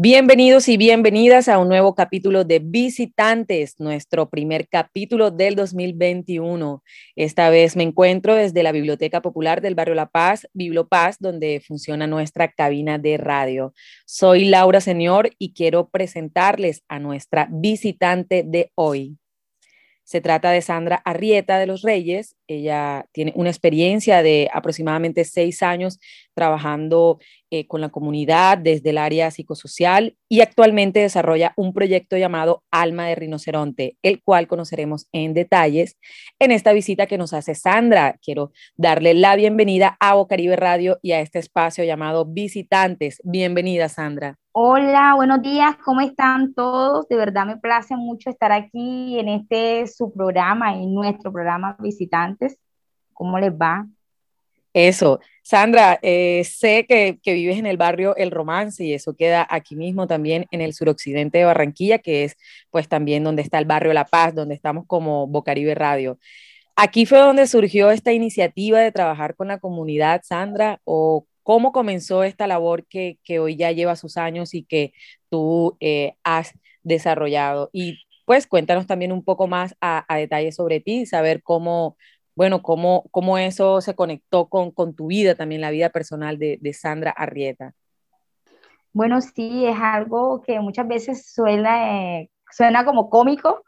Bienvenidos y bienvenidas a un nuevo capítulo de Visitantes, nuestro primer capítulo del 2021. Esta vez me encuentro desde la Biblioteca Popular del Barrio La Paz, Bibliopaz, donde funciona nuestra cabina de radio. Soy Laura Señor y quiero presentarles a nuestra visitante de hoy. Se trata de Sandra Arrieta de los Reyes. Ella tiene una experiencia de aproximadamente seis años trabajando eh, con la comunidad desde el área psicosocial y actualmente desarrolla un proyecto llamado Alma de Rinoceronte, el cual conoceremos en detalles en esta visita que nos hace Sandra. Quiero darle la bienvenida a Bocaribe Radio y a este espacio llamado Visitantes. Bienvenida, Sandra. Hola, buenos días, ¿cómo están todos? De verdad me place mucho estar aquí en este su programa, en nuestro programa Visitantes. ¿Cómo les va? Eso. Sandra, eh, sé que, vives en el barrio El Romance y eso queda aquí mismo también en el suroccidente de Barranquilla, que es pues también donde está el barrio La Paz, donde estamos como Bocaribe Radio. ¿Aquí fue donde surgió esta iniciativa de trabajar con la comunidad, Sandra? ¿O cómo comenzó esta labor que, hoy ya lleva sus años y que tú eh, has desarrollado? Y pues cuéntanos también un poco más a, a detalle sobre ti, saber cómo bueno, cómo, cómo eso se conectó con, con tu vida, también la vida personal de, de, Sandra Arrieta. Bueno, sí, es algo que muchas veces suena, eh, suena como cómico,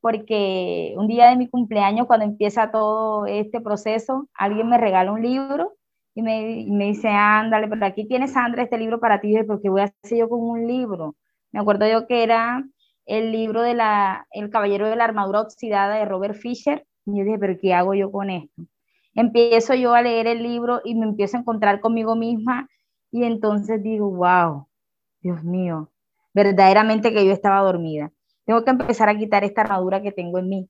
porque un día de mi cumpleaños, cuando empieza todo este proceso, alguien me regala un libro y me, me dice, ándale, pero aquí tienes, Sandra, este libro para ti, porque voy a hacer yo con un libro. Me acuerdo yo que era el libro de la, El Caballero de la Armadura Oxidada de Robert Fisher, y yo dije, pero ¿qué hago yo con esto? Empiezo yo a leer el libro y me empiezo a encontrar conmigo misma y entonces digo, wow, Dios mío, verdaderamente que yo estaba dormida. Tengo que empezar a quitar esta armadura que tengo en mí.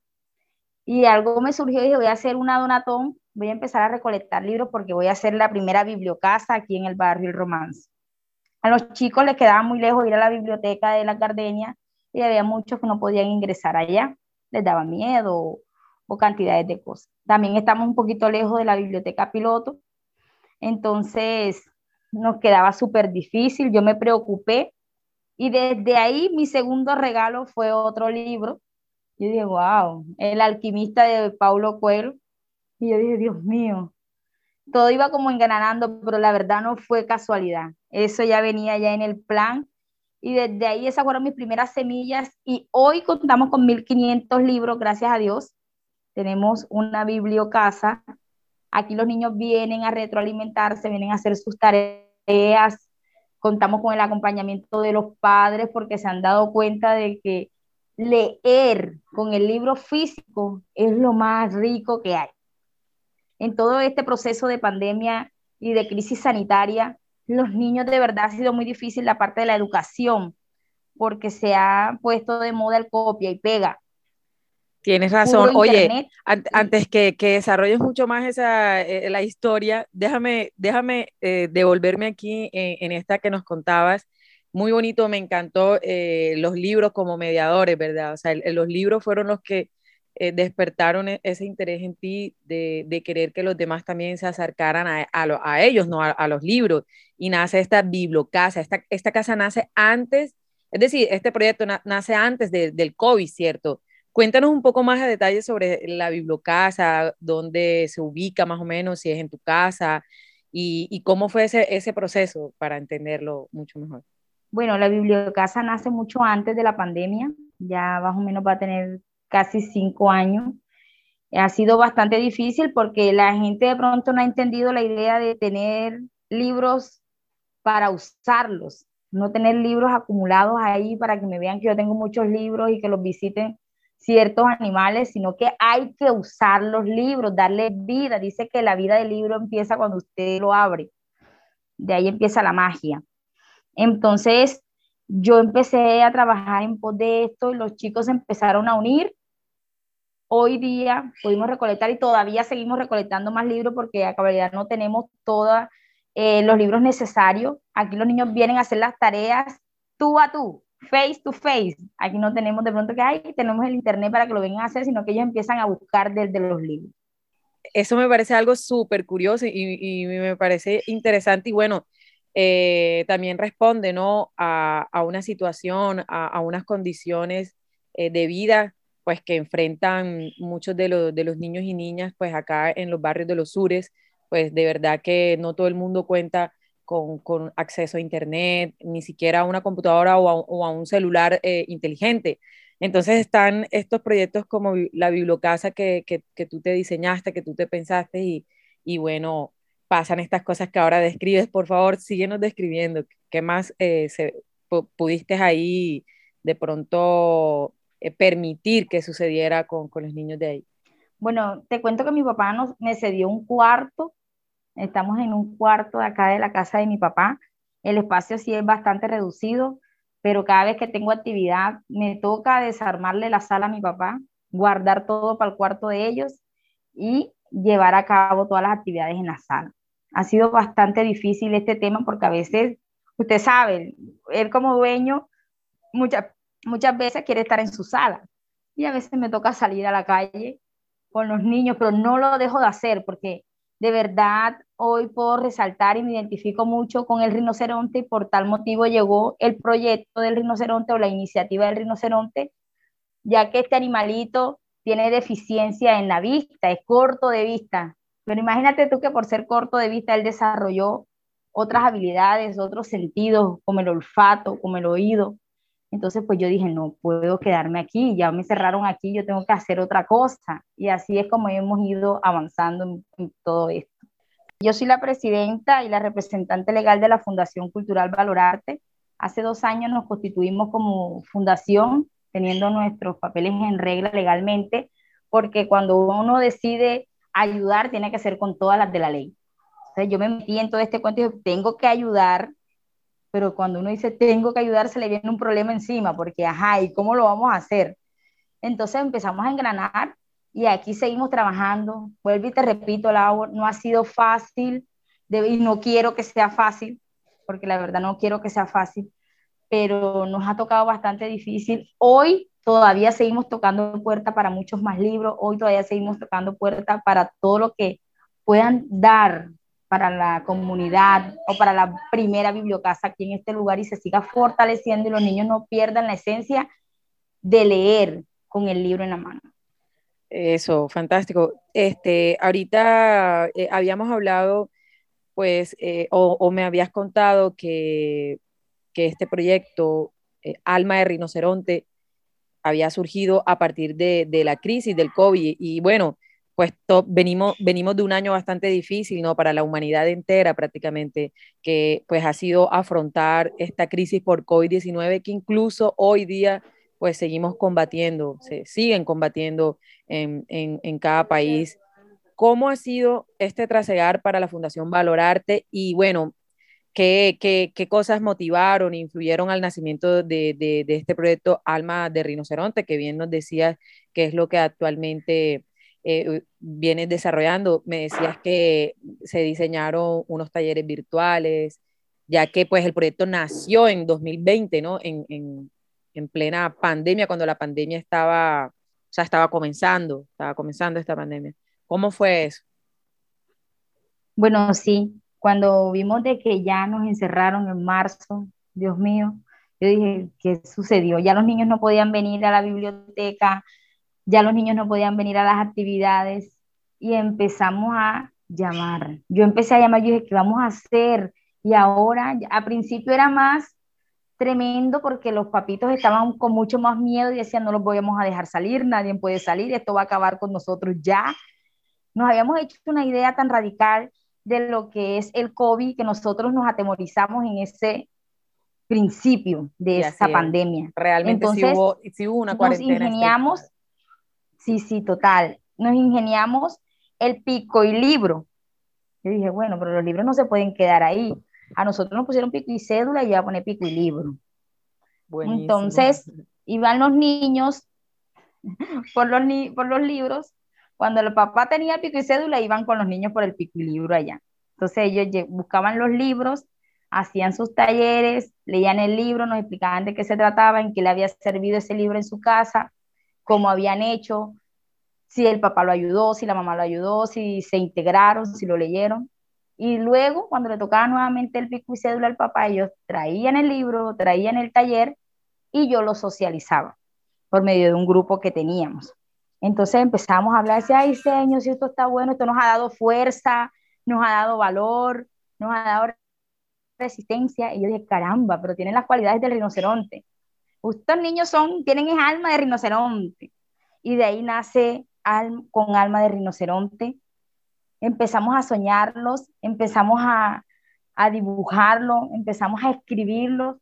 Y algo me surgió y dije, voy a hacer una donatón, voy a empezar a recolectar libros porque voy a hacer la primera bibliocasa aquí en el barrio El Romance. A los chicos les quedaba muy lejos ir a la biblioteca de la Gardenia y había muchos que no podían ingresar allá, les daba miedo o cantidades de cosas. También estamos un poquito lejos de la biblioteca piloto, entonces nos quedaba súper difícil, yo me preocupé y desde ahí mi segundo regalo fue otro libro. Yo dije, wow, El alquimista de Paulo Coelho. Y yo dije, Dios mío, todo iba como engranando, pero la verdad no fue casualidad. Eso ya venía ya en el plan. Y desde ahí esas fueron mis primeras semillas. Y hoy contamos con 1.500 libros, gracias a Dios tenemos una bibliocasa. Aquí los niños vienen a retroalimentarse, vienen a hacer sus tareas. Contamos con el acompañamiento de los padres porque se han dado cuenta de que leer con el libro físico es lo más rico que hay. En todo este proceso de pandemia y de crisis sanitaria, los niños de verdad ha sido muy difícil la parte de la educación, porque se ha puesto de moda el copia y pega. Tienes razón. Oye, antes que, que, desarrolles mucho más esa, eh, la historia, déjame, déjame eh, devolverme aquí en, esta que nos contabas. Muy bonito, me encantó eh, los libros como mediadores, ¿verdad? O sea, los libros fueron los que despertaron e, ese interés en ti de, querer que los demás también se acercaran a, ellos, no a, los libros. Y nace esta bibliocasa. Esta, esta casa nace antes, es decir, este proyecto nace antes del COVID, ¿cierto? Cuéntanos un poco más a detalle sobre la bibliocasa, dónde se ubica más o menos, si es en tu casa y, cómo fue ese proceso para entenderlo mucho mejor. Bueno, la bibliocasa nace mucho antes de la pandemia, ya más o menos va a tener casi cinco años. Ha sido bastante difícil porque la gente de pronto no ha entendido la idea de tener libros para usarlos, no tener libros acumulados ahí para que me vean que yo tengo muchos libros y que los visiten ciertos animales, sino que hay que usar los libros, darle vida. Dice que la vida del libro empieza cuando usted lo abre. De ahí empieza la magia. Entonces, yo empecé a trabajar en pos de esto y los chicos empezaron a unir. Hoy día pudimos recolectar y todavía seguimos recolectando más libros porque a cabalidad no tenemos todos eh, los libros necesarios. Aquí los niños vienen a hacer las tareas tú a tú, face to face. Aquí no tenemos de pronto que hay, tenemos el internet para que lo vengan a hacer, sino que ellos empiezan a buscar desde los libros. Eso me parece algo súper curioso y, y, me parece interesante. Y bueno, eh, también responde ¿no? a, una situación, a, unas condiciones eh, de vida pues que enfrentan muchos de, los niños y niñas pues acá en los barrios de los sures, pues de verdad que no todo el mundo cuenta con, acceso a internet, ni siquiera a una computadora o a, un celular eh, inteligente. Entonces están estos proyectos como la bibliocasa que, que, tú te diseñaste, que tú te pensaste y, y bueno, pasan estas cosas que ahora describes. Por favor, síguenos describiendo. ¿Qué más eh, se, pudiste ahí de pronto eh, permitir que sucediera con, los niños de ahí? Bueno, te cuento que mi papá nos, me cedió un cuarto. Estamos en un cuarto de acá de la casa de mi papá. El espacio sí es bastante reducido, pero cada vez que tengo actividad me toca desarmarle la sala a mi papá, guardar todo para el cuarto de ellos y llevar a cabo todas las actividades en la sala ha sido bastante difícil este tema porque a veces, usted sabe, él como dueño muchas, muchas veces quiere estar en su sala y a veces me toca salir a la calle con los niños, pero no lo dejo de hacer porque de verdad hoy puedo resaltar y me identifico mucho con el rinoceronte y por tal motivo llegó el proyecto del rinoceronte o la iniciativa del rinoceronte, ya que este animalito tiene deficiencia en la vista, es corto de vista, pero imagínate tú que por ser corto de vista él desarrolló otras habilidades, otros sentidos, como el olfato, como el oído. Entonces, pues yo dije, no puedo quedarme aquí, ya me cerraron aquí, yo tengo que hacer otra cosa. Y así es como hemos ido avanzando en, todo esto. Yo soy la presidenta y la representante legal de la Fundación Cultural Valorarte. Hace dos años nos constituimos como fundación, teniendo nuestros papeles en regla legalmente, porque cuando uno decide ayudar tiene que ser con todas las de la ley. Entonces yo me metí en todo este cuento y dije, tengo que ayudar, pero cuando uno dice tengo que ayudar, se le viene un problema encima, porque, ajá, ¿y cómo lo vamos a hacer? Entonces empezamos a engranar y aquí seguimos trabajando. Vuelvo y te repito, Laura, no ha sido fácil y no quiero que sea fácil, porque la verdad no quiero que sea fácil, pero nos ha tocado bastante difícil. Hoy todavía seguimos tocando puerta para muchos más libros, hoy todavía seguimos tocando puerta para todo lo que puedan dar para la comunidad o para la primera bibliocasa aquí en este lugar y se siga fortaleciendo y los niños no pierdan la esencia de leer con el libro en la mano. Eso, fantástico. Este, ahorita eh, habíamos hablado, pues, eh, o, me habías contado que, que este proyecto, eh, Alma de Rinoceronte, había surgido a partir de, la crisis del COVID. Y bueno, pues venimos, venimos de un año bastante difícil, ¿no? Para la humanidad entera prácticamente, que pues ha sido afrontar esta crisis por COVID-19 que incluso hoy día pues seguimos combatiendo, se siguen combatiendo en, en cada país. ¿Cómo ha sido este trasegar para la Fundación Valorarte? Y bueno, ¿Qué, qué, qué cosas motivaron, influyeron al nacimiento de, de, este proyecto Alma de Rinoceronte, que bien nos decías que es lo que actualmente eh, vienes desarrollando? Me decías que se diseñaron unos talleres virtuales, ya que pues el proyecto nació en 2020, ¿no? En, en, en plena pandemia, cuando la pandemia estaba, o estaba comenzando, estaba comenzando esta pandemia. ¿Cómo fue eso? Bueno, sí, cuando vimos de que ya nos encerraron en marzo, Dios mío, yo dije, ¿qué sucedió? Ya los niños no podían venir a la biblioteca, ya los niños no podían venir a las actividades y empezamos a llamar. Yo empecé a llamar, yo dije, ¿qué vamos a hacer? Y ahora, a principio era más tremendo porque los papitos estaban con mucho más miedo y decían, no los podemos a dejar salir, nadie puede salir, esto va a acabar con nosotros ya. Nos habíamos hecho una idea tan radical de lo que es el COVID, que nosotros nos atemorizamos en ese principio de esa pandemia. Realmente Entonces, sí hubo, una cuarentena. Nos ingeniamos, sí, sí, total, nos ingeniamos el pico y libro. Yo dije, bueno, pero los libros no se pueden quedar ahí. A nosotros nos pusieron pico y cédula y ya pone pico y libro. Entonces, iban los niños por los, por los libros cuando el papá tenía pico y cédula, iban con los niños por el pico y libro allá. Entonces ellos buscaban los libros, hacían sus talleres, leían el libro, nos explicaban de qué se trataba, en qué le había servido ese libro en su casa, cómo habían hecho, si el papá lo ayudó, si la mamá lo ayudó, si se integraron, si lo leyeron. Y luego, cuando le tocaba nuevamente el pico y cédula al papá, ellos traían el libro, traían el taller y yo lo socializaba por medio de un grupo que teníamos. Entonces empezamos a hablar, ay, Señor, si esto está bueno, esto nos ha dado fuerza, nos ha dado valor, nos ha dado resistencia. Y yo dije, caramba, pero tienen las cualidades del rinoceronte. Estos niños son, tienen el alma de rinoceronte. Y de ahí nace con alma de rinoceronte empezamos a soñarlos, empezamos a, a empezamos a escribirlos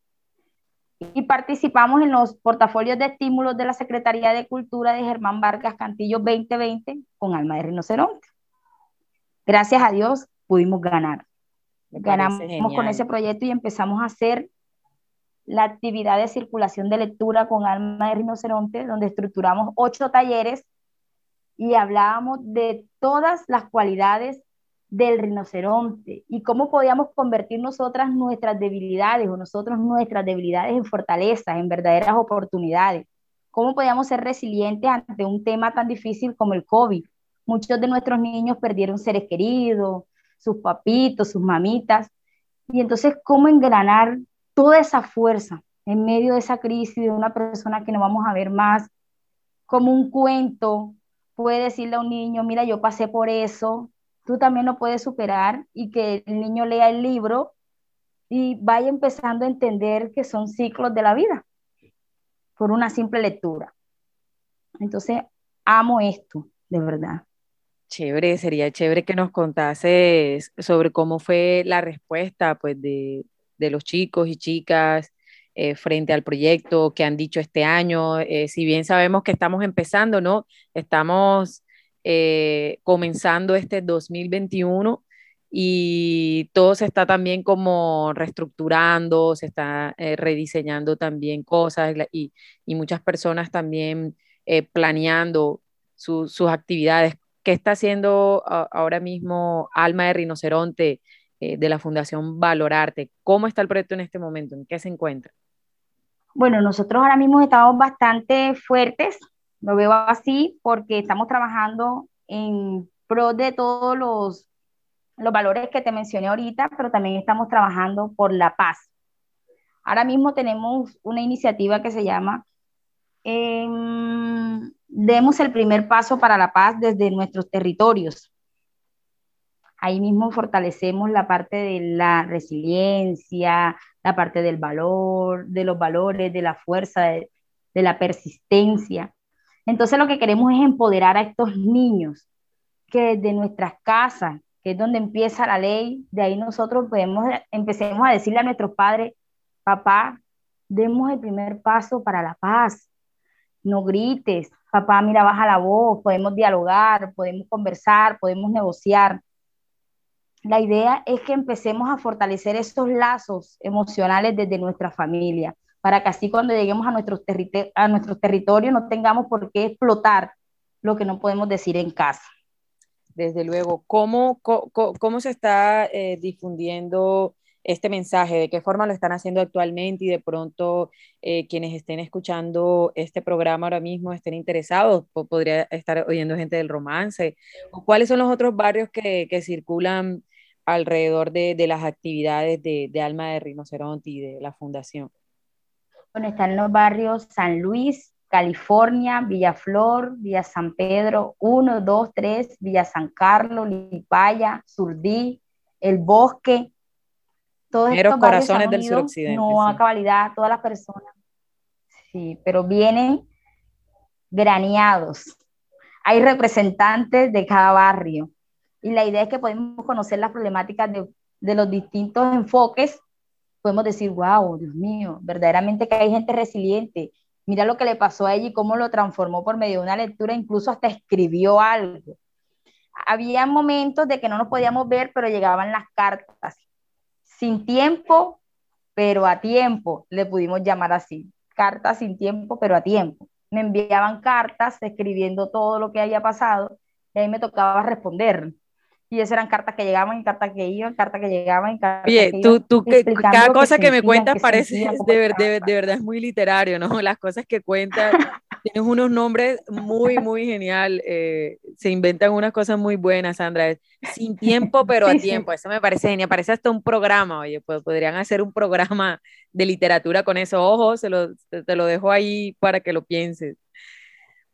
y participamos en los portafolios de estímulos de la Secretaría de Cultura de Germán Vargas Cantillo 2020 con Alma de Rinoceronte. Gracias a Dios pudimos ganar. Ganamos con ese proyecto y empezamos a hacer la actividad de circulación de lectura con Alma de Rinoceronte, donde estructuramos ocho talleres y hablábamos de todas las cualidades del rinoceronte y cómo podíamos convertir nosotras nuestras debilidades o nosotros nuestras debilidades en fortalezas, en verdaderas oportunidades. Cómo podíamos ser resilientes ante un tema tan difícil como el COVID. Muchos de nuestros niños perdieron seres queridos, sus papitos, sus mamitas. Y entonces, ¿cómo engranar toda esa fuerza en medio de esa crisis de una persona que no vamos a ver más? Como un cuento, puede decirle a un niño, mira, yo pasé por eso, tú también lo puedes superar y que el niño lea el libro y vaya empezando a entender que son ciclos de la vida por una simple lectura. Entonces, amo esto, de verdad. Chévere, sería chévere que nos contases sobre cómo fue la respuesta pues, de, de los chicos y chicas eh, frente al proyecto que han dicho este año. Eh, si bien sabemos que estamos empezando, ¿no? Estamos eh, comenzando este 2021 y todo se está también como reestructurando, se está rediseñando también cosas y, muchas personas también planeando sus actividades. ¿Qué está haciendo ahora mismo Alma de Rinoceronte de la Fundación Valorarte? ¿Cómo está el proyecto en este momento? ¿En qué se encuentra? Bueno, nosotros ahora mismo estamos bastante fuertes, lo veo así, porque estamos trabajando en pro de todos los, los valores que te mencioné ahorita, pero también estamos trabajando por la paz. Ahora mismo tenemos una iniciativa que se llama em, Demos el primer paso para la paz desde nuestros territorios. Ahí mismo fortalecemos la parte de la resiliencia, la parte del valor, de los valores, de la fuerza, de, la persistencia. Entonces lo que queremos es empoderar a estos niños que desde nuestras casas, que es donde empieza la ley, de ahí nosotros podemos, empecemos a decirle a nuestros padres, papá, demos el primer paso para la paz, no grites, papá, mira, baja la voz, podemos dialogar, podemos conversar, podemos negociar. La idea es que empecemos a fortalecer esos lazos emocionales desde nuestra familia, para que así cuando lleguemos a nuestros, a territorios no tengamos por qué explotar lo que no podemos decir en casa. Desde luego, ¿cómo, cómo, se está eh, difundiendo este mensaje? ¿De qué forma lo están haciendo actualmente? Y de pronto eh, quienes estén escuchando este programa ahora mismo estén interesados, podría estar oyendo gente del romance. ¿Cuáles son los otros barrios que, circulan alrededor de, de las actividades de, de, Alma de Rinoceronte y de la fundación? Bueno, están los barrios San Luis, California, Villaflor, Villa San Pedro, 1, 2, 3, Villa San Carlos, Lipaya, Surdí, El Bosque, todos estos corazones del suroccidente. No a cabalidad, todas las personas. Sí, pero vienen graneados. Hay representantes de cada barrio y la idea es que podemos conocer las problemáticas de, de los distintos enfoques. Podemos decir, wow, Dios mío, verdaderamente que hay gente resiliente. Mira lo que le pasó a ella y cómo lo transformó por medio de una lectura, incluso hasta escribió algo. Había momentos de que no nos podíamos ver, pero llegaban las cartas. Sin tiempo, pero a tiempo, le pudimos llamar así. Cartas sin tiempo, pero a tiempo. Me enviaban cartas escribiendo todo lo que había pasado y ahí me tocaba responder y esas eran cartas que llegaban y cartas que iban, cartas que llegaban y cartas Oye, que tú, tú que, cada cosa que, me cuentas parece, de, de, de, verdad es muy literario, ¿no? Las cosas que cuentas, Tienes unos nombres muy, muy genial. Eh, se inventan unas cosas muy buenas, Sandra. Sin tiempo, pero a tiempo. Eso me parece genial. Parece hasta un programa. Oye, pues podrían hacer un programa de literatura con eso. Ojo, se lo, te lo dejo ahí para que lo pienses.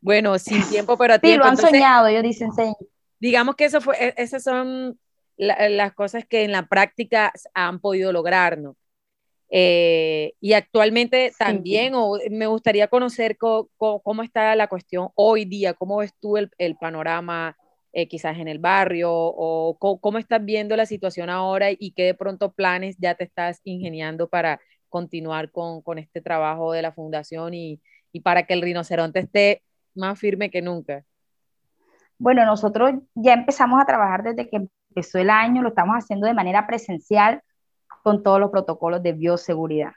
Bueno, sin tiempo, pero a tiempo. Sí, lo han soñado, ellos dicen, sí. Digamos que eso fue, e, esas son las cosas que en la práctica han podido lograr, ¿no? Eh, y actualmente también me gustaría conocer cómo está la cuestión hoy día, cómo ves tú el, panorama eh, quizás en el barrio o cómo, estás viendo la situación ahora y qué de pronto planes ya te estás ingeniando para continuar con, este trabajo de la fundación y, y para que el rinoceronte esté más firme que nunca. Bueno, nosotros ya empezamos a trabajar desde que empezó el año, lo estamos haciendo de manera presencial con todos los protocolos de bioseguridad.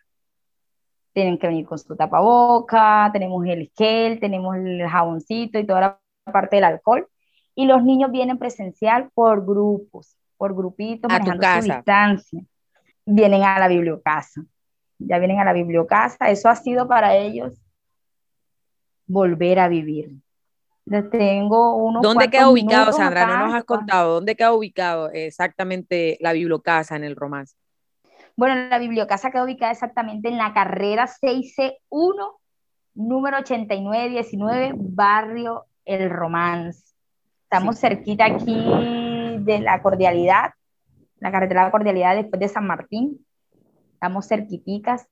Tienen que venir con su tapaboca, tenemos el gel, tenemos el jaboncito y toda la parte del alcohol. Y los niños vienen presencial por grupos, por grupitos, a manejando su distancia. Vienen a la bibliocasa. Ya vienen a la bibliocasa. Eso ha sido para ellos volver a vivir. Tengo unos ¿Dónde queda ubicado, Sandra? No nos has contado. ¿Dónde queda ubicado exactamente la bibliocasa en el romance? Bueno, la bibliocasa queda ubicada exactamente en la carrera 6C1, número 8919, barrio El Romance. Estamos cerquita aquí de la cordialidad, la carretera de la cordialidad después de San Martín. Estamos cerquiticas.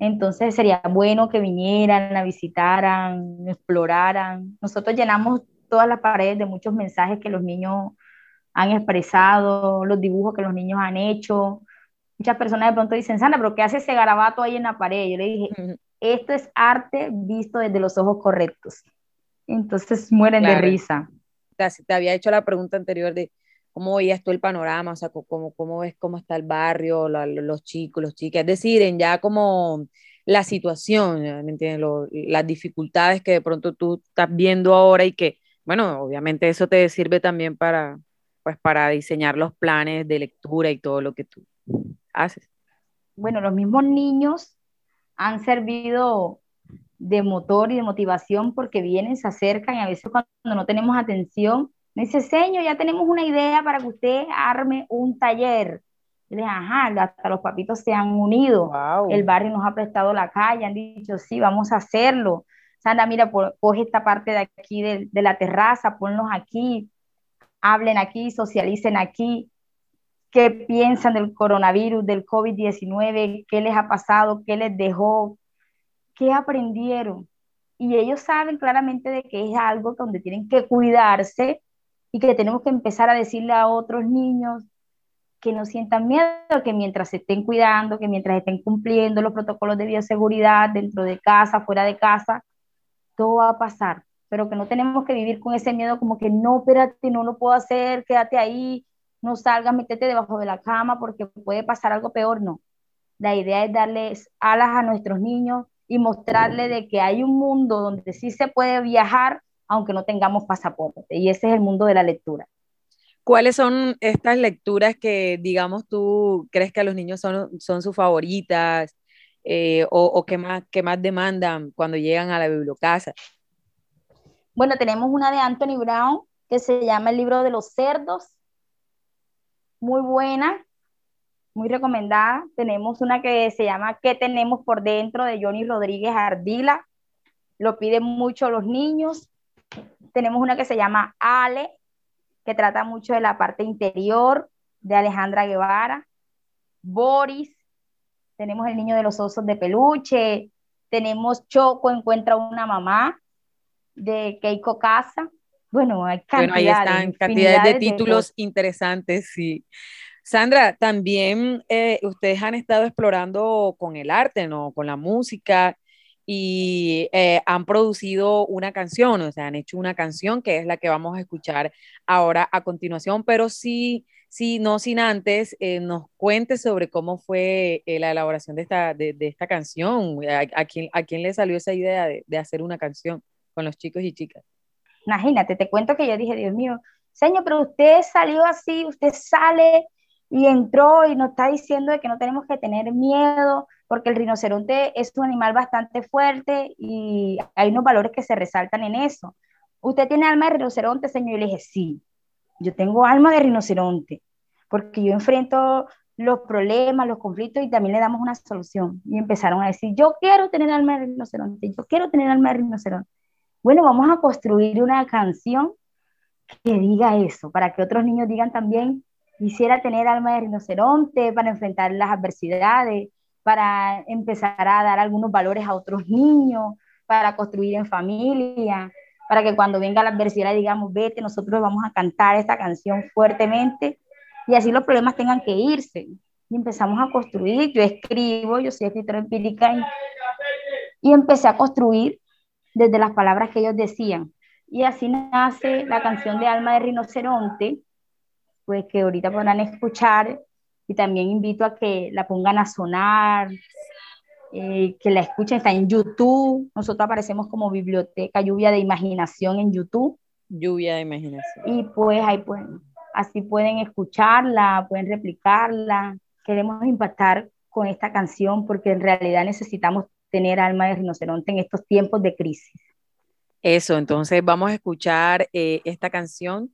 Entonces sería bueno que vinieran, la visitaran, exploraran. Nosotros llenamos todas las paredes de muchos mensajes que los niños han expresado, los dibujos que los niños han hecho, muchas personas de pronto dicen, Sandra, pero ¿qué hace ese garabato ahí en la pared? Yo le dije, esto es arte visto desde los ojos correctos. Entonces mueren de risa. Te había hecho la pregunta anterior de cómo veías tú el panorama, o sea, cómo, cómo ves cómo está el barrio, los chicos, los chicas, es decir, en ya como la situación, ¿me entiendes? las dificultades que de pronto tú estás viendo ahora y que, bueno, obviamente eso te sirve también para, pues, para diseñar los planes de lectura y todo lo que tú haces? Bueno, los mismos niños han servido de motor y de motivación porque vienen, se acercan y a veces cuando no tenemos atención, me dice, señor, ya tenemos una idea para que usted arme un taller. Y le ajá, hasta los papitos se han unido. El barrio nos ha prestado la calle, han dicho, sí, vamos a hacerlo. Sandra, mira, coge esta parte de aquí de, de la terraza, ponlos aquí, hablen aquí, socialicen aquí qué piensan del coronavirus, del COVID-19, qué les ha pasado, qué les dejó, qué aprendieron. Y ellos saben claramente de que es algo donde tienen que cuidarse y que tenemos que empezar a decirle a otros niños que no sientan miedo, que mientras estén cuidando, que mientras estén cumpliendo los protocolos de bioseguridad dentro de casa, fuera de casa, todo va a pasar, pero que no tenemos que vivir con ese miedo como que no, espérate, no lo puedo hacer, quédate ahí, no salgas, métete debajo de la cama porque puede pasar algo peor, no. La idea es darles alas a nuestros niños y mostrarles de que hay un mundo donde sí se puede viajar aunque no tengamos pasaporte. Y ese es el mundo de la lectura. ¿Cuáles son estas lecturas que, digamos, tú crees que a los niños son, son sus favoritas eh, o, o que, más, que más demandan cuando llegan a la bibliocasa? Bueno, tenemos una de Anthony Brown que se llama El libro de los cerdos muy buena, muy recomendada. Tenemos una que se llama ¿Qué tenemos por dentro? de Johnny Rodríguez Ardila. Lo piden mucho los niños. Tenemos una que se llama Ale, que trata mucho de la parte interior de Alejandra Guevara. Boris. Tenemos el niño de los osos de peluche. Tenemos Choco encuentra una mamá de Keiko Casa. Bueno, hay cantidades, bueno, ahí están cantidades de títulos interesantes, sí. Sandra, también eh, ustedes han estado explorando con el arte, ¿no? Con la música y eh, han producido una canción, o sea, han hecho una canción que es la que vamos a escuchar ahora a continuación, pero sí, sí, no sin antes eh, nos cuente sobre cómo fue la elaboración de esta, de, esta canción, a, quién, a quién le salió esa idea de, de hacer una canción con los chicos y chicas. Imagínate, te cuento que yo dije, Dios mío, Señor, pero usted salió así, usted sale y entró y nos está diciendo de que no tenemos que tener miedo, porque el rinoceronte es un animal bastante fuerte y hay unos valores que se resaltan en eso. ¿Usted tiene alma de rinoceronte, señor? Y le dije, sí, yo tengo alma de rinoceronte, porque yo enfrento los problemas, los conflictos y también le damos una solución. Y empezaron a decir, yo quiero tener alma de rinoceronte, yo quiero tener alma de rinoceronte. Bueno, vamos a construir una canción que diga eso, para que otros niños digan también, quisiera tener alma de rinoceronte para enfrentar las adversidades, para empezar a dar algunos valores a otros niños, para construir en familia, para que cuando venga la adversidad digamos, vete, nosotros vamos a cantar esta canción fuertemente y así los problemas tengan que irse. Y empezamos a construir, yo escribo, yo soy escritora empírica y, y empecé a construir desde las palabras que ellos decían. Y así nace la canción de Alma de Rinoceronte, pues que ahorita podrán escuchar y también invito a que la pongan a sonar, eh, que la escuchen, está en YouTube, nosotros aparecemos como Biblioteca Lluvia de Imaginación en YouTube. Lluvia de Imaginación. Y pues ahí pueden, así pueden escucharla, pueden replicarla. Queremos impactar con esta canción porque en realidad necesitamos tener alma de rinoceronte en estos tiempos de crisis. Eso, entonces vamos a escuchar eh, esta canción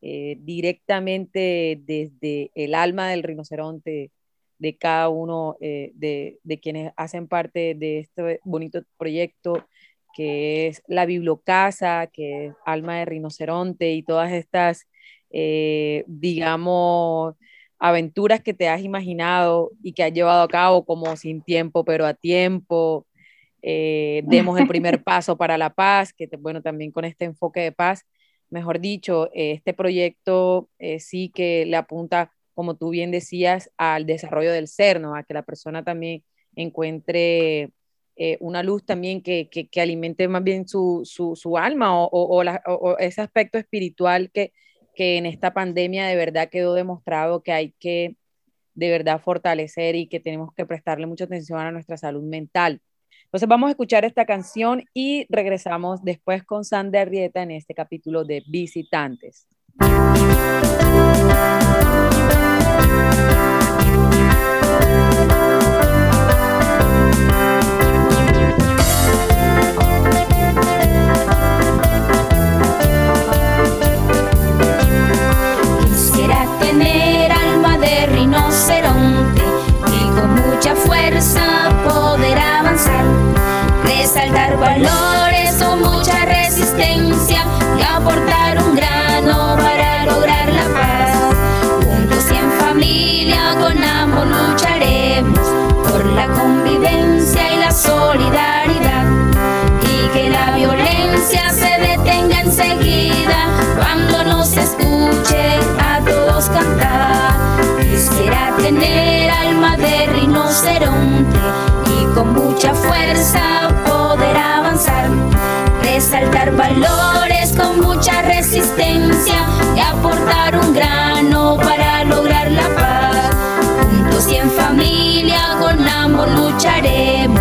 eh, directamente desde el alma del rinoceronte de cada uno eh, de, de, quienes hacen parte de este bonito proyecto que es la Bibliocasa, que es Alma de Rinoceronte y todas estas eh, digamos, aventuras que te has imaginado y que has llevado a cabo como sin tiempo, pero a tiempo. Eh, demos el primer paso para la paz, que bueno, también con este enfoque de paz, mejor dicho, este proyecto eh, sí que le apunta, como tú bien decías, al desarrollo del ser, ¿no? A que la persona también encuentre una luz también que, que, alimente más bien su, su, su alma o, o, o, ese aspecto espiritual que, que en esta pandemia de verdad quedó demostrado que hay que de verdad fortalecer y que tenemos que prestarle mucha atención a nuestra salud mental. Entonces vamos a escuchar esta canción y regresamos después con Sandra Rieta en este capítulo de Visitantes. Resaltar valores o mucha resistencia y aportar un grano para lograr la paz. Juntos y en familia con amor lucharemos por la convivencia y la solidaridad y que la violencia se detenga enseguida cuando nos escuche a todos cantar. Quisiera tener alma de rinoceronte con mucha fuerza poder avanzar, resaltar valores con mucha resistencia y aportar un grano para lograr la paz. Juntos y en familia con amor lucharemos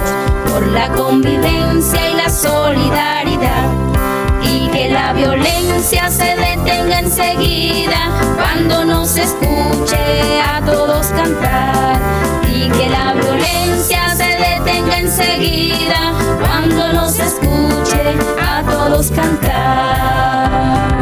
por la convivencia y la solidaridad que la violencia se detenga enseguida cuando nos escuche a todos cantar y que la violencia se detenga enseguida cuando nos escuche a todos cantar.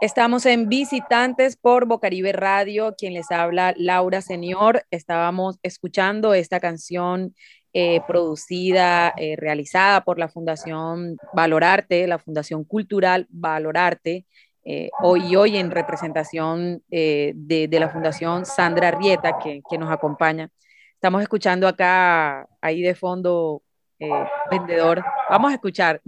Estamos en Visitantes por Bocaribe Radio, quien les habla Laura Señor. Estábamos escuchando esta canción eh, producida, eh, realizada por la Fundación Valorarte, la Fundación Cultural Valorarte, eh, hoy hoy en representación de, de, la Fundación Sandra Rieta, que, que, nos acompaña. Estamos escuchando acá, ahí de fondo, vendedor. Vamos a escuchar.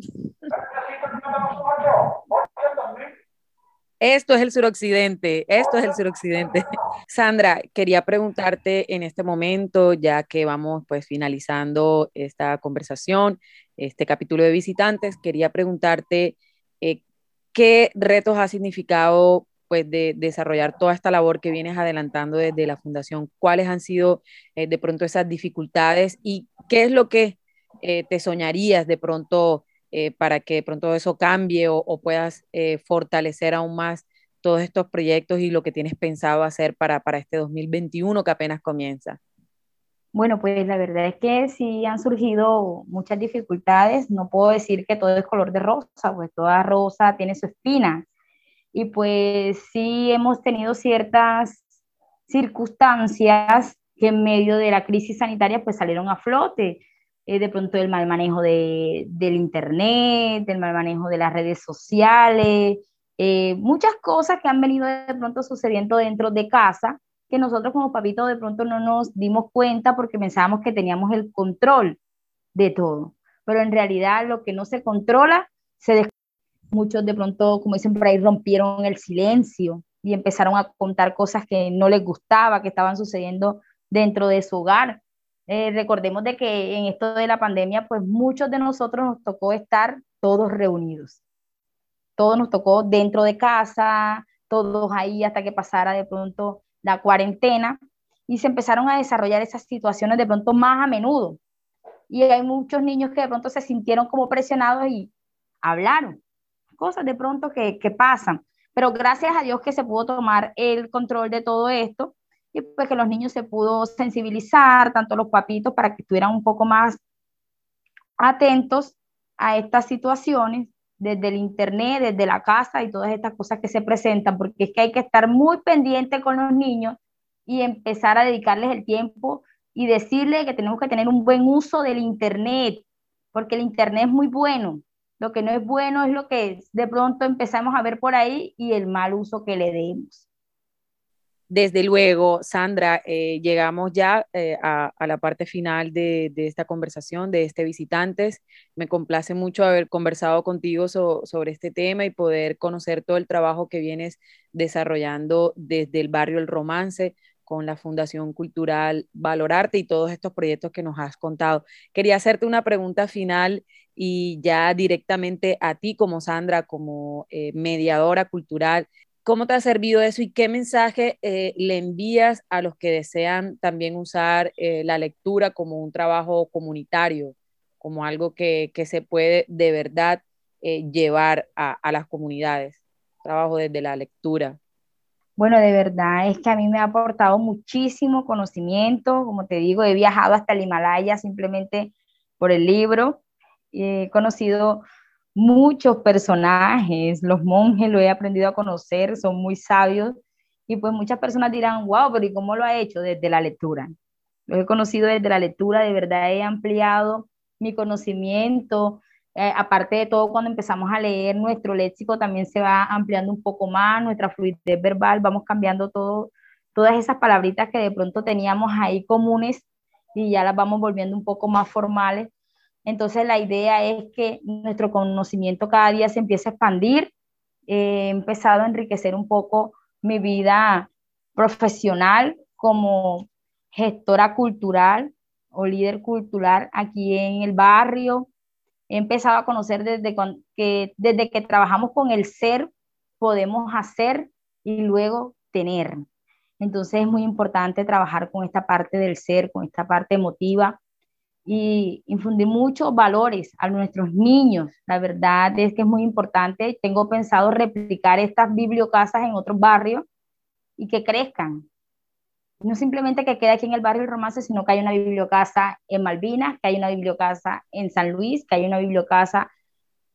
Esto es el suroccidente, esto es el suroccidente. Sandra, quería preguntarte en este momento, ya que vamos pues finalizando esta conversación, este capítulo de visitantes, quería preguntarte eh, qué retos ha significado pues de desarrollar toda esta labor que vienes adelantando desde la fundación, cuáles han sido eh, de pronto esas dificultades y qué es lo que eh, te soñarías de pronto eh, para que de pronto eso cambie o, puedas eh, fortalecer aún más todos estos proyectos y lo que tienes pensado hacer para, para este 2021 que apenas comienza? Bueno, pues la verdad es que sí han surgido muchas dificultades. No puedo decir que todo es color de rosa, pues toda rosa tiene su espina. Y pues sí hemos tenido ciertas circunstancias que en medio de la crisis sanitaria pues salieron a flote. Eh, de pronto el mal manejo de, del Internet, del mal manejo de las redes sociales, eh, muchas cosas que han venido de pronto sucediendo dentro de casa que nosotros como papitos de pronto no nos dimos cuenta porque pensábamos que teníamos el control de todo. Pero en realidad lo que no se controla, se muchos de pronto, como dicen por ahí, rompieron el silencio y empezaron a contar cosas que no les gustaba, que estaban sucediendo dentro de su hogar. Eh, recordemos de que en esto de la pandemia, pues muchos de nosotros nos tocó estar todos reunidos. Todos nos tocó dentro de casa, todos ahí hasta que pasara de pronto la cuarentena y se empezaron a desarrollar esas situaciones de pronto más a menudo. Y hay muchos niños que de pronto se sintieron como presionados y hablaron. Cosas de pronto que, que pasan. Pero gracias a Dios que se pudo tomar el control de todo esto y pues que los niños se pudo sensibilizar, tanto los papitos, para que estuvieran un poco más atentos a estas situaciones desde el internet, desde la casa y todas estas cosas que se presentan, porque es que hay que estar muy pendiente con los niños y empezar a dedicarles el tiempo y decirles que tenemos que tener un buen uso del internet, porque el internet es muy bueno. Lo que no es bueno es lo que de pronto empezamos a ver por ahí y el mal uso que le demos. Desde luego, Sandra, eh, llegamos ya eh, a, la parte final de, esta conversación, de este Visitantes. Me complace mucho haber conversado contigo sobre este tema y poder conocer todo el trabajo que vienes desarrollando desde el barrio El Romance con la Fundación Cultural Valorarte y todos estos proyectos que nos has contado. Quería hacerte una pregunta final y ya directamente a ti como Sandra, como eh, mediadora cultural. ¿Cómo te ha servido eso y qué mensaje eh, le envías a los que desean también usar eh, la lectura como un trabajo comunitario, como algo que, se puede de verdad eh, llevar a, a, las comunidades? Trabajo desde la lectura. Bueno, de verdad es que a mí me ha aportado muchísimo conocimiento. Como te digo, he viajado hasta el Himalaya simplemente por el libro. He conocido muchos personajes, los monjes lo he aprendido a conocer, son muy sabios y pues muchas personas dirán, wow, pero ¿y cómo lo ha hecho? Desde la lectura. Lo he conocido desde la lectura, de verdad he ampliado mi conocimiento. Eh, aparte de todo, cuando empezamos a leer, nuestro léxico también se va ampliando un poco más, nuestra fluidez verbal, vamos cambiando todo, todas esas palabritas que de pronto teníamos ahí comunes y ya las vamos volviendo un poco más formales entonces la idea es que nuestro conocimiento cada día se empiece a expandir. he empezado a enriquecer un poco mi vida profesional como gestora cultural o líder cultural aquí en el barrio. He empezado a conocer desde que, desde que trabajamos con el ser, podemos hacer y luego tener. Entonces es muy importante trabajar con esta parte del ser, con esta parte emotiva, y infundir muchos valores a nuestros niños. La verdad es que es muy importante. Tengo pensado replicar estas bibliocasas en otros barrios y que crezcan. No simplemente que quede aquí en el barrio El Romance, sino que hay una bibliocasa en Malvinas, que hay una bibliocasa en San Luis, que hay una bibliocasa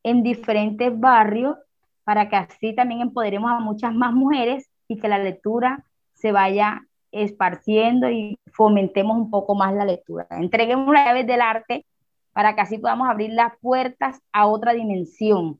en diferentes barrios, para que así también empoderemos a muchas más mujeres y que la lectura se vaya esparciendo y fomentemos un poco más la lectura. Entreguemos las llaves del arte para que así podamos abrir las puertas a otra dimensión.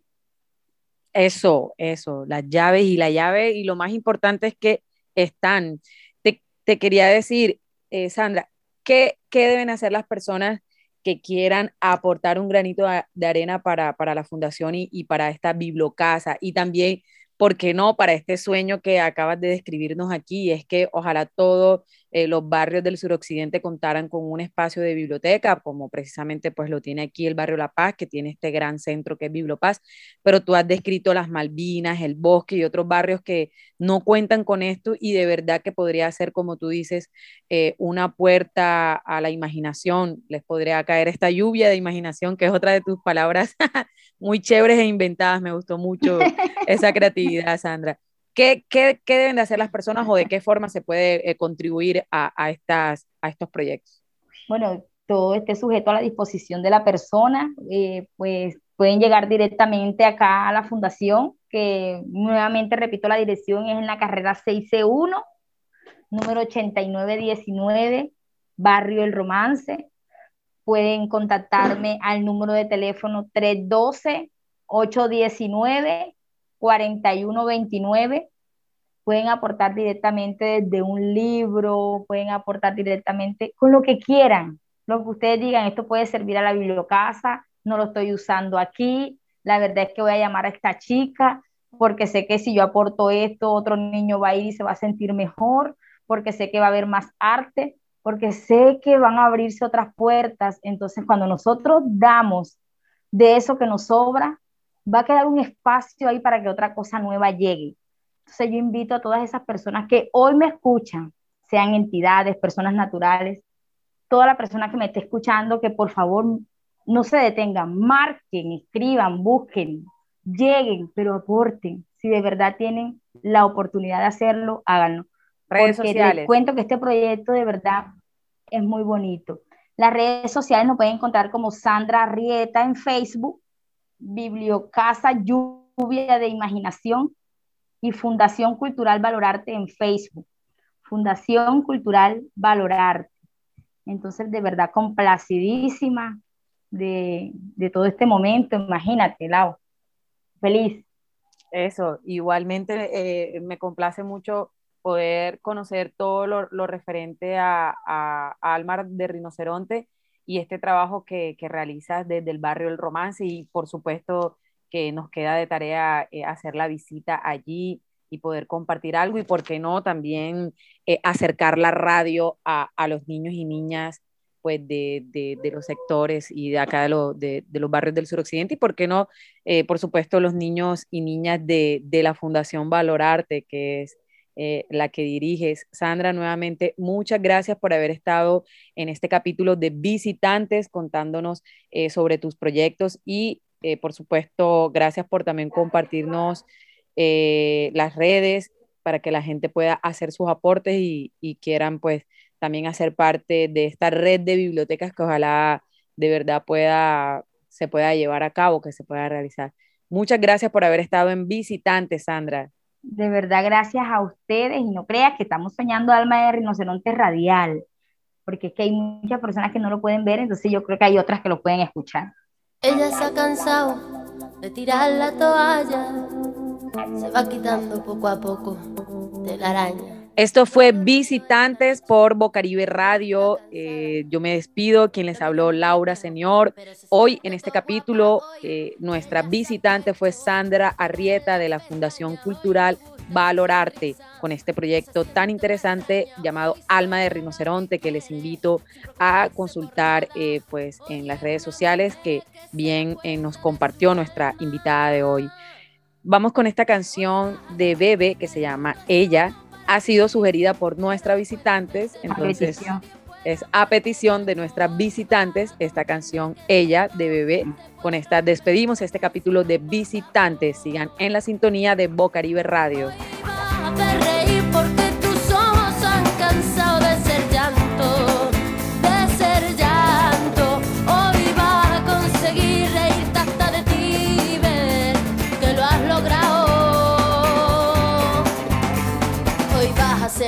Eso, eso, las llaves y la llave, y lo más importante es que están. Te, quería decir, eh, Sandra, ¿qué, ¿qué, deben hacer las personas que quieran aportar un granito de arena para, para la fundación y, y para esta bibliocasa? Y también ¿por qué no? Para este sueño que acabas de describirnos aquí, es que ojalá todos eh, los barrios del suroccidente contaran con un espacio de biblioteca, como precisamente pues lo tiene aquí el barrio La Paz, que tiene este gran centro que es Bibliopaz, pero tú has descrito las Malvinas, el Bosque y otros barrios que no cuentan con esto y de verdad que podría ser, como tú dices, eh, una puerta a la imaginación, les podría caer esta lluvia de imaginación, que es otra de tus palabras muy chéveres e inventadas, me gustó mucho esa creatividad, Sandra. ¿Qué, qué, deben de hacer las personas o de qué forma se puede eh, contribuir a, a, estas, a estos proyectos? bueno, todo esté sujeto a la disposición de la persona, eh, pues pueden llegar directamente acá a la fundación, que nuevamente repito, la dirección es en la carrera 6C1, número 8919, Barrio El Romance. Pueden contactarme al número de teléfono 312-819-4129. Pueden aportar directamente desde un libro, pueden aportar directamente con lo que quieran, lo que ustedes digan, esto puede servir a la bibliocasa, no lo estoy usando aquí, la verdad es que voy a llamar a esta chica porque sé que si yo aporto esto, otro niño va a ir y se va a sentir mejor, porque sé que va a haber más arte, porque sé que van a abrirse otras puertas. Entonces, cuando nosotros damos de eso que nos sobra, va a quedar un espacio ahí para que otra cosa nueva llegue. Entonces, yo invito a todas esas personas que hoy me escuchan, sean entidades, personas naturales, toda la persona que me esté escuchando, que por favor no se detengan, marquen, escriban, busquen, lleguen, pero aporten. Si de verdad tienen la oportunidad de hacerlo, háganlo. Redes Porque sociales. Les cuento que este proyecto de verdad es muy bonito. Las redes sociales nos pueden encontrar como Sandra Rieta en Facebook, Bibliocasa Lluvia de Imaginación y Fundación Cultural Valorarte en Facebook. Fundación Cultural Valorarte. Entonces, de verdad, complacidísima de, todo este momento. Imagínate, Lau. Feliz. Eso, igualmente eh, me complace mucho poder conocer todo lo, referente a, a, Almar de Rinoceronte y este trabajo que, que, realizas desde el barrio El Romance y por supuesto que nos queda de tarea eh, hacer la visita allí y poder compartir algo y por qué no también eh, acercar la radio a, a, los niños y niñas pues de, de, los sectores y de acá de, de, los barrios del suroccidente y por qué no, eh, por supuesto, los niños y niñas de, la Fundación Valorarte, que es eh, la que diriges. Sandra, nuevamente, muchas gracias por haber estado en este capítulo de visitantes contándonos sobre tus proyectos y, por supuesto, gracias por también compartirnos las redes para que la gente pueda hacer sus aportes y, quieran pues también hacer parte de esta red de bibliotecas que ojalá de verdad pueda, se pueda llevar a cabo, que se pueda realizar. Muchas gracias por haber estado en visitante, Sandra. De verdad, gracias a ustedes y no creas que estamos soñando alma de rinoceronte radial, porque es que hay muchas personas que no lo pueden ver, entonces yo creo que hay otras que lo pueden escuchar. Ella se ha cansado de tirar la toalla, se va quitando poco a poco de la araña. Esto fue Visitantes por Bocaribe Radio. Eh, yo me despido. Quien les habló, Laura Señor. Hoy en este capítulo, eh, nuestra visitante fue Sandra Arrieta de la Fundación Cultural Valorarte con este proyecto tan interesante llamado Alma de Rinoceronte que les invito a consultar eh, pues en las redes sociales que bien nos compartió nuestra invitada de hoy. Vamos con esta canción de Bebe que se llama Ella ha sido sugerida por nuestras visitantes. Entonces, es a petición de nuestras visitantes esta canción Ella de Bebé. Con esta despedimos este capítulo de Visitantes. Sigan en la sintonía de Bocaribe Radio.